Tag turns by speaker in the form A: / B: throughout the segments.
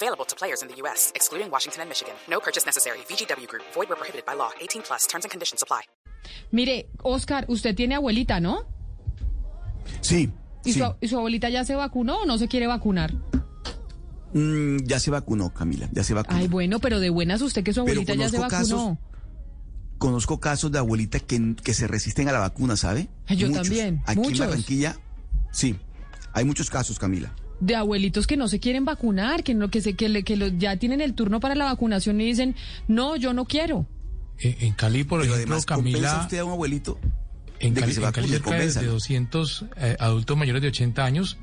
A: Available to players in the U.S., excluding Washington and Michigan. No purchase necessary. VGW Group. Void where prohibited by law. 18 plus. Terms and conditions apply.
B: Mire, Oscar, usted tiene abuelita, ¿no?
C: Sí.
B: ¿Y,
C: sí.
B: su, y su abuelita ya se vacunó o no se quiere vacunar?
C: Mm, ya se vacunó, Camila, ya se vacunó.
B: Ay, bueno, pero de buenas usted que su abuelita ya se
C: conozco
B: vacunó.
C: casos- Conozco casos de abuelita que, que se resisten a la vacuna, ¿sabe?
B: Yo
C: Muchos.
B: también,
C: Aquí
B: muchos.
C: en Barranquilla, sí. Hay muchos casos, Camila.
B: De abuelitos que no se quieren vacunar, que no que se que, le- que lo- ya tienen el turno para la vacunación y dicen, "No, yo no quiero."
D: En Cali, por
C: Pero
D: ejemplo,
C: además, ¿compensa
D: Camila,
C: usted a un abuelito?
D: en Cali,
C: se
D: en Cali cerca de, de
C: ¿no?
D: 200 eh, adultos mayores de 80 años,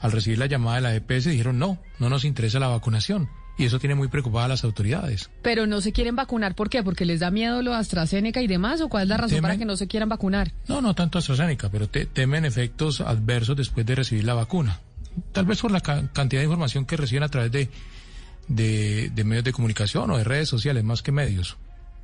D: al recibir la llamada de la EPS, dijeron no, no nos interesa la vacunación. Y eso tiene muy preocupadas a las autoridades.
B: Pero no se quieren vacunar, ¿por qué? Porque les da miedo lo AstraZeneca y demás o cuál es la razón
D: Temen-
B: para que no se quieran vacunar?
D: No, no tanto AstraZeneca, pero te- temen efectos adversos después de recibir la vacuna. Tal vez por la ca- cantidad de información que reciben a través de medios de comunicación o de redes sociales, más que medios.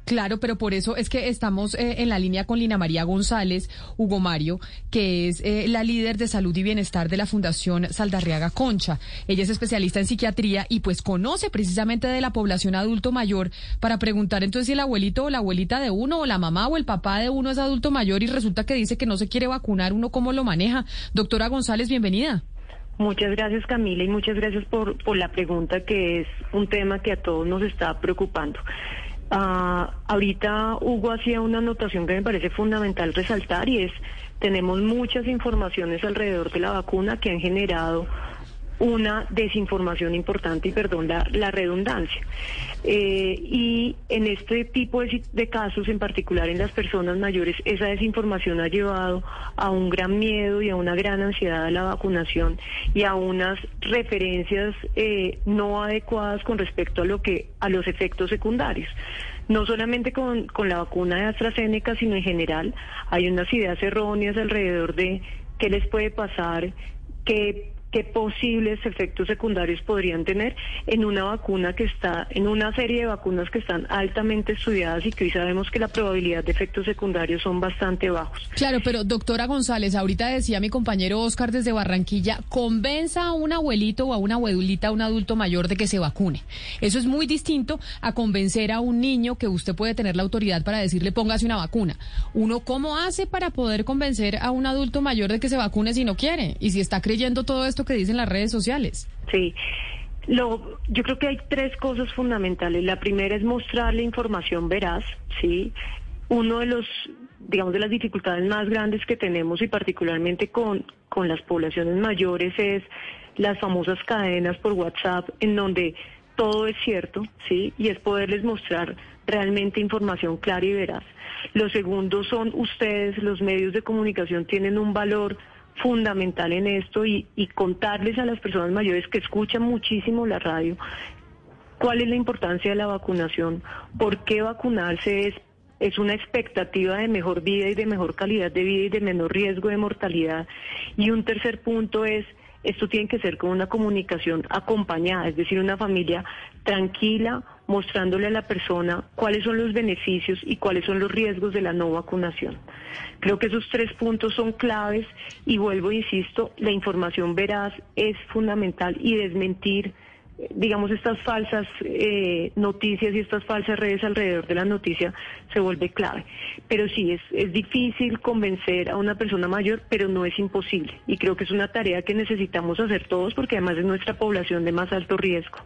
B: Claro, pero por eso es que estamos eh, en la línea con Lina María González, Hugo Mario, que es eh, la líder de salud y bienestar de la Fundación Saldarriaga Concha. Ella es especialista en psiquiatría y pues conoce precisamente de la población adulto mayor para preguntar entonces si el abuelito o la abuelita de uno o la mamá o el papá de uno es adulto mayor y resulta que dice que no se quiere vacunar, uno cómo lo maneja. Doctora González, bienvenida.
E: Muchas gracias Camila y muchas gracias por, por la pregunta que es un tema que a todos nos está preocupando. Ah, ahorita Hugo hacía una anotación que me parece fundamental resaltar y es tenemos muchas informaciones alrededor de la vacuna que han generado una desinformación importante y perdón la, redundancia. Eh, y en este tipo de casos, en particular en las personas mayores, esa desinformación ha llevado a un gran miedo y a una gran ansiedad a la vacunación y a unas referencias eh, no adecuadas con respecto a lo que a los efectos secundarios. No solamente con, con la vacuna de AstraZeneca, sino en general hay unas ideas erróneas alrededor de qué les puede pasar, qué qué posibles efectos secundarios podrían tener en una vacuna que está, en una serie de vacunas que están altamente estudiadas y que hoy sabemos que la probabilidad de efectos secundarios son bastante bajos.
B: Claro, pero doctora González, ahorita decía mi compañero Oscar desde Barranquilla, convenza a un abuelito o a una abuelita, a un adulto mayor de que se vacune. Eso es muy distinto a convencer a un niño que usted puede tener la autoridad para decirle póngase una vacuna. Uno, ¿cómo hace para poder convencer a un adulto mayor de que se vacune si no quiere? Y si está creyendo todo esto que dicen las redes sociales.
E: Sí. Lo, yo creo que hay tres cosas fundamentales. La primera es mostrarle información veraz, ¿sí? Uno de los, digamos, de las dificultades más grandes que tenemos y particularmente con, con las poblaciones mayores es las famosas cadenas por WhatsApp en donde todo es cierto, ¿sí? Y es poderles mostrar realmente información clara y veraz. Lo segundo son ustedes, los medios de comunicación tienen un valor fundamental en esto y, y contarles a las personas mayores que escuchan muchísimo la radio cuál es la importancia de la vacunación, por qué vacunarse es, es una expectativa de mejor vida y de mejor calidad de vida y de menor riesgo de mortalidad. Y un tercer punto es, esto tiene que ser con una comunicación acompañada, es decir, una familia tranquila, mostrándole a la persona cuáles son los beneficios y cuáles son los riesgos de la no vacunación. Creo que esos tres puntos son claves y vuelvo, insisto, la información veraz es fundamental y desmentir eh, digamos, estas falsas eh, noticias y estas falsas redes alrededor de la noticia se vuelve clave. Pero sí, es, es difícil convencer a una persona mayor, pero no es imposible. Y creo que es una tarea que necesitamos hacer todos porque además es nuestra población de más alto riesgo.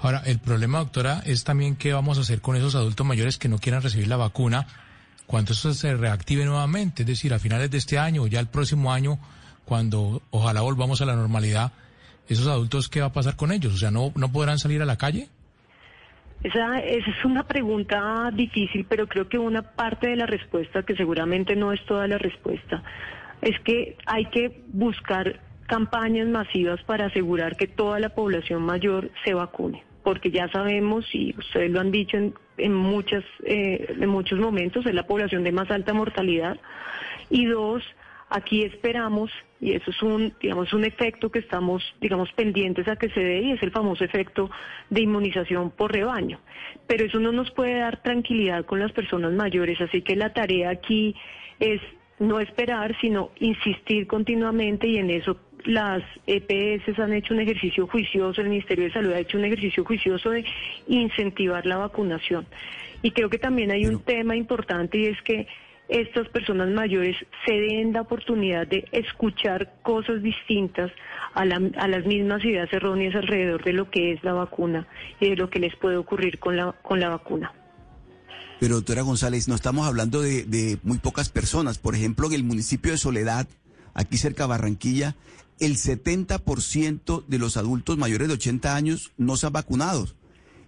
D: Ahora, el problema, doctora, es también qué vamos a hacer con esos adultos mayores que no quieran recibir la vacuna cuando eso se reactive nuevamente, es decir, a finales de este año o ya el próximo año, cuando ojalá volvamos a la normalidad, esos adultos, ¿qué va a pasar con ellos? O sea, ¿no, no podrán salir a la calle?
E: Esa, esa es una pregunta difícil, pero creo que una parte de la respuesta, que seguramente no es toda la respuesta, es que hay que buscar campañas masivas para asegurar que toda la población mayor se vacune. porque ya sabemos, y ustedes lo han dicho en, en muchas, eh, en muchos momentos, es la población de más alta mortalidad. Y dos, aquí esperamos, y eso es un, digamos, un efecto que estamos, digamos, pendientes a que se dé, y es el famoso efecto de inmunización por rebaño. Pero eso no nos puede dar tranquilidad con las personas mayores, así que la tarea aquí es no esperar, sino insistir continuamente y en eso las EPS han hecho un ejercicio juicioso, el Ministerio de Salud ha hecho un ejercicio juicioso de incentivar la vacunación. Y creo que también hay un tema importante y es que estas personas mayores se den la oportunidad de escuchar cosas distintas a, las mismas ideas erróneas alrededor de lo que es la vacuna y de lo que les puede ocurrir con la, con la vacuna.
C: Pero doctora González, no estamos hablando de, de muy pocas personas. Por ejemplo, en el municipio de Soledad, aquí cerca de Barranquilla, el 70% de los adultos mayores de 80 años no se han vacunado.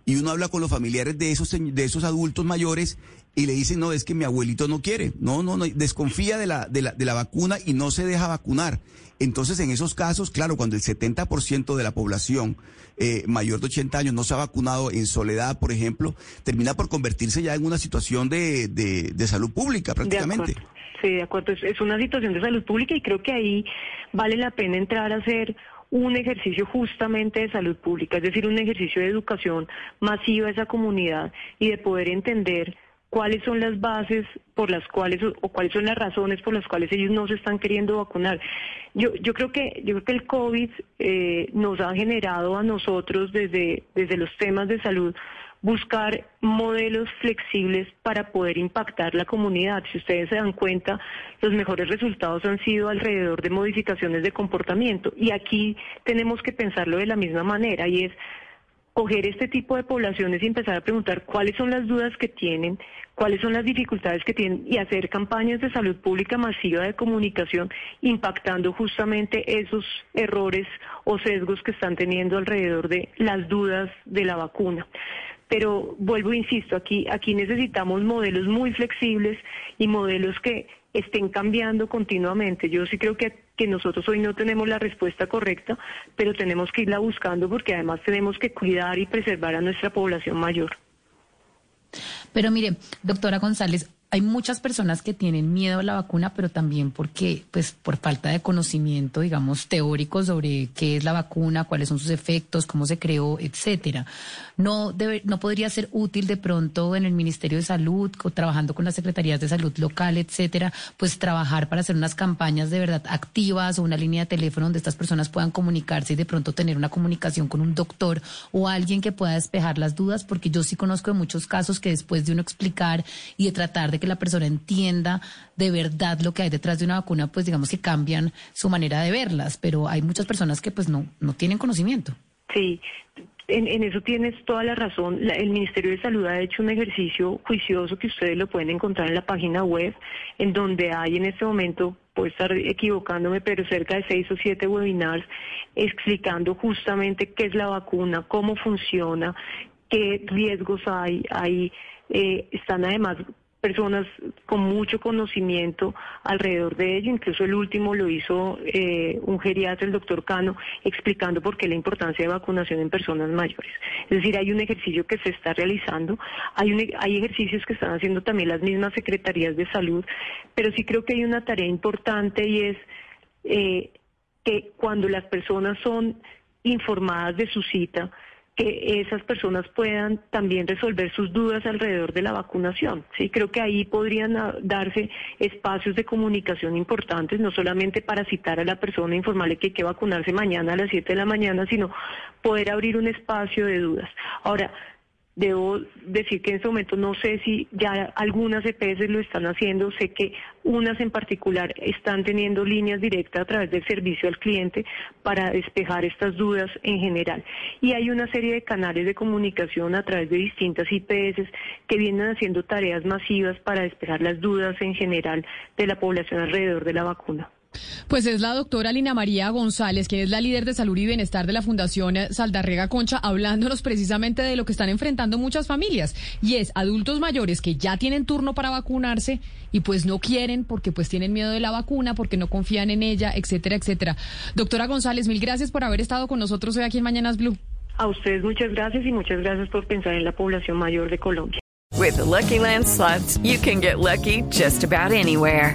C: Y uno habla con los familiares de esos, de esos adultos mayores y le dicen, no, es que mi abuelito no quiere. No, no, no, desconfía de la, de la, de la vacuna y no se deja vacunar. Entonces, en esos casos, claro, cuando el 70% de la población eh, mayor de 80 años no se ha vacunado en soledad, por ejemplo, termina por convertirse ya en una situación de, de, de salud pública prácticamente.
E: Sí, de acuerdo. Es, una situación de salud pública y creo que ahí vale la pena entrar a hacer un ejercicio justamente de salud pública, es decir, un ejercicio de educación masiva a esa comunidad y de poder entender cuáles son las bases por las cuales o cuáles son las razones por las cuales ellos no se están queriendo vacunar. Yo yo creo que yo creo que el COVID eh, nos ha generado a nosotros desde desde los temas de salud buscar modelos flexibles para poder impactar la comunidad. Si ustedes se dan cuenta, los mejores resultados han sido alrededor de modificaciones de comportamiento. Y aquí tenemos que pensarlo de la misma manera y es coger este tipo de poblaciones y empezar a preguntar cuáles son las dudas que tienen, cuáles son las dificultades que tienen y hacer campañas de salud pública masiva de comunicación impactando justamente esos errores o sesgos que están teniendo alrededor de las dudas de la vacuna pero vuelvo insisto, aquí, aquí necesitamos modelos muy flexibles y modelos que estén cambiando continuamente. Yo sí creo que, que nosotros hoy no tenemos la respuesta correcta, pero tenemos que irla buscando porque además tenemos que cuidar y preservar a nuestra población mayor.
F: Pero mire, doctora González, hay muchas personas que tienen miedo a la vacuna, pero también porque, pues, por falta de conocimiento, digamos, teórico sobre qué es la vacuna, cuáles son sus efectos, cómo se creó, etcétera. No debe, no podría ser útil de pronto en el Ministerio de Salud, trabajando con las secretarías de salud local, etcétera, pues trabajar para hacer unas campañas de verdad activas o una línea de teléfono donde estas personas puedan comunicarse y de pronto tener una comunicación con un doctor o alguien que pueda despejar las dudas, porque yo sí conozco de muchos casos que después de uno explicar y de tratar de que la persona entienda de verdad lo que hay detrás de una vacuna, pues digamos que cambian su manera de verlas, pero hay muchas personas que pues no, no tienen conocimiento.
E: Sí, en, eso tienes toda la razón. el Ministerio de Salud ha hecho un ejercicio juicioso que ustedes lo pueden encontrar en la página web, en donde hay en este momento, puedo estar equivocándome, pero cerca de seis o siete webinars explicando justamente qué es la vacuna, cómo funciona, qué riesgos hay. hay eh, están además personas con mucho conocimiento alrededor de ello. Incluso el último lo hizo eh, un geriatra, el doctor Cano, explicando por qué la importancia de vacunación en personas mayores. Es decir, hay un ejercicio que se está realizando, hay, un, hay ejercicios que están haciendo también las mismas secretarías de salud, pero sí creo que hay una tarea importante y es eh, que cuando las personas son informadas de su cita, que esas personas puedan también resolver sus dudas alrededor de la vacunación. Sí, creo que ahí podrían darse espacios de comunicación importantes, no solamente para citar a la persona e informarle que hay que vacunarse mañana a las 7 de la mañana, sino poder abrir un espacio de dudas. Ahora, Debo decir que en este momento no sé si ya algunas EPS lo están haciendo, sé que unas en particular están teniendo líneas directas a través del servicio al cliente para despejar estas dudas en general. Y hay una serie de canales de comunicación a través de distintas IPS que vienen haciendo tareas masivas para despejar las dudas en general de la población alrededor de la vacuna.
B: Pues es la doctora Lina María González, que es la líder de salud y bienestar de la Fundación Saldarrega Concha, hablándonos precisamente de lo que están enfrentando muchas familias. Y es adultos mayores que ya tienen turno para vacunarse y pues no quieren porque pues tienen miedo de la vacuna, porque no confían en ella, etcétera, etcétera. Doctora González, mil gracias por haber estado con nosotros hoy aquí en Mañanas Blue.
E: A ustedes muchas gracias y muchas gracias por pensar en la población mayor de Colombia.
G: With the Lucky Land slots, you can get lucky just about anywhere.